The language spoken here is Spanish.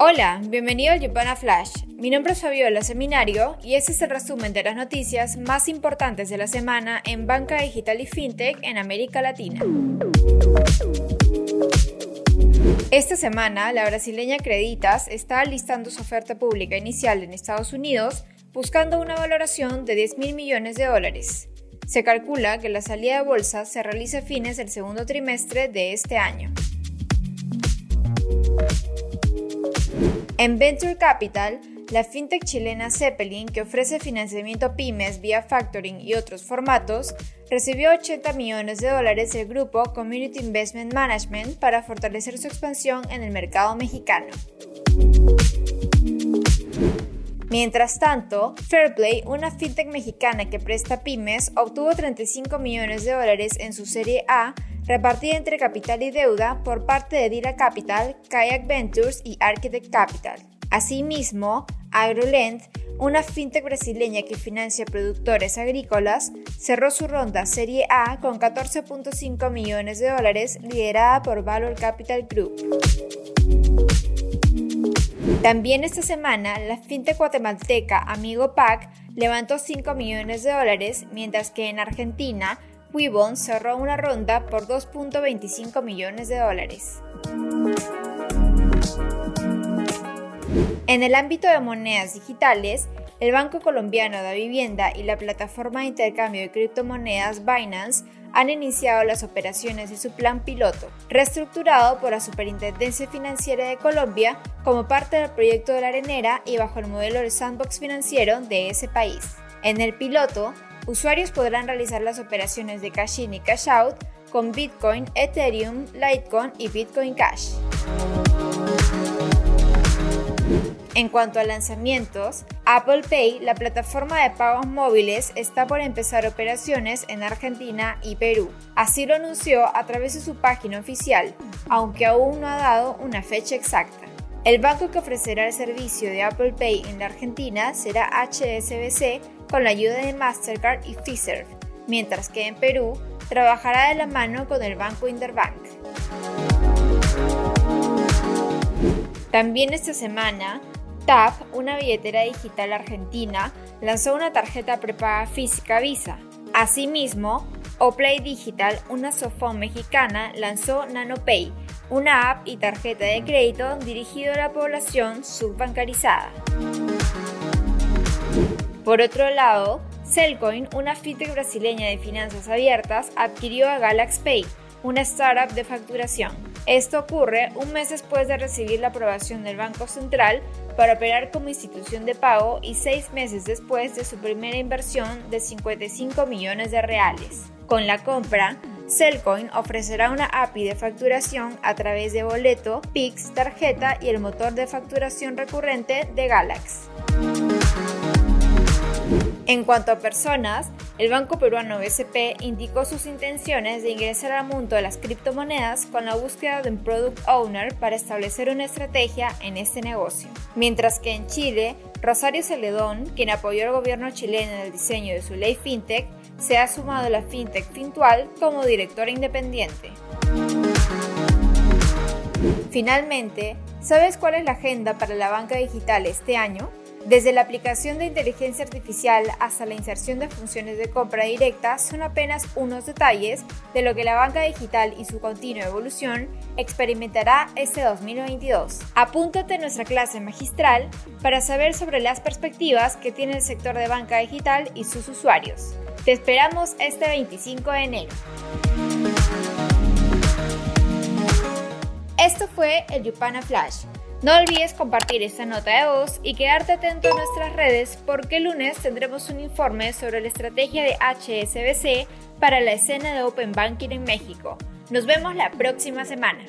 Hola, bienvenido al Yupana Flash. Mi nombre es Fabiola Seminario y este es el resumen de las noticias más importantes de la semana en banca digital y fintech en América Latina. Esta semana, la brasileña Creditas está listando su oferta pública inicial en Estados Unidos buscando una valoración de 10 mil millones de dólares. Se calcula que la salida de bolsa se realice a fines del segundo trimestre de este año. En Venture Capital, la fintech chilena Zeppelin, que ofrece financiamiento a pymes vía factoring y otros formatos, recibió 80 millones de dólares del grupo Community Investment Management para fortalecer su expansión en el mercado mexicano. Mientras tanto, Fairplay, una fintech mexicana que presta pymes, obtuvo 35 millones de dólares en su serie A repartida entre capital y deuda por parte de Dira Capital, Kayak Ventures y Architect Capital. Asimismo, AgroLend, una fintech brasileña que financia productores agrícolas, cerró su ronda Serie A con 14.5 millones de dólares liderada por Valor Capital Group. También esta semana, la fintech guatemalteca Amigo Pack levantó 5 millones de dólares, mientras que en Argentina, Weebon cerró una ronda por 2.25 millones de dólares. En el ámbito de monedas digitales, el Banco Colombiano de Vivienda y la plataforma de intercambio de criptomonedas Binance han iniciado las operaciones de su plan piloto, reestructurado por la Superintendencia Financiera de Colombia como parte del proyecto de la arenera y bajo el modelo de sandbox financiero de ese país. En el piloto, usuarios podrán realizar las operaciones de cash in y cash out con Bitcoin, Ethereum, Litecoin y Bitcoin Cash. En cuanto a lanzamientos, Apple Pay, la plataforma de pagos móviles, está por empezar operaciones en Argentina y Perú. Así lo anunció a través de su página oficial, aunque aún no ha dado una fecha exacta. El banco que ofrecerá el servicio de Apple Pay en la Argentina será HSBC con la ayuda de Mastercard y Fiserv, mientras que en Perú trabajará de la mano con el banco Interbank. También esta semana, TAP, una billetera digital argentina, lanzó una tarjeta prepaga física Visa. Asimismo, Oplay Digital, una sofón mexicana, lanzó NanoPay, una app y tarjeta de crédito dirigido a la población subbancarizada. Por otro lado, Cellcoin, una fintech brasileña de finanzas abiertas, adquirió a GalaxPay, una startup de facturación. Esto ocurre un mes después de recibir la aprobación del Banco Central para operar como institución de pago y seis meses después de su primera inversión de 55 millones de reales. Con la compra, Cellcoin ofrecerá una API de facturación a través de boleto, Pix, tarjeta y el motor de facturación recurrente de Galax. En cuanto a personas, el Banco Peruano BCP indicó sus intenciones de ingresar al mundo de las criptomonedas con la búsqueda de un product owner para establecer una estrategia en este negocio. Mientras que en Chile, Rosario Celedón, quien apoyó al gobierno chileno en el diseño de su ley fintech, se ha sumado a la fintech Fintual como directora independiente. Finalmente, ¿sabes cuál es la agenda para la banca digital este año? Desde la aplicación de inteligencia artificial hasta la inserción de funciones de compra directa son apenas unos detalles de lo que la banca digital y su continua evolución experimentará este 2022. Apúntate a nuestra clase magistral para saber sobre las perspectivas que tiene el sector de banca digital y sus usuarios. Te esperamos este 25 de enero. Esto fue el Yupana Flash no olvides compartir esta nota de voz y quedarte atento a nuestras redes porque el lunes tendremos un informe sobre la estrategia de HSBC para la escena de Open Banking en México. Nos vemos la próxima semana.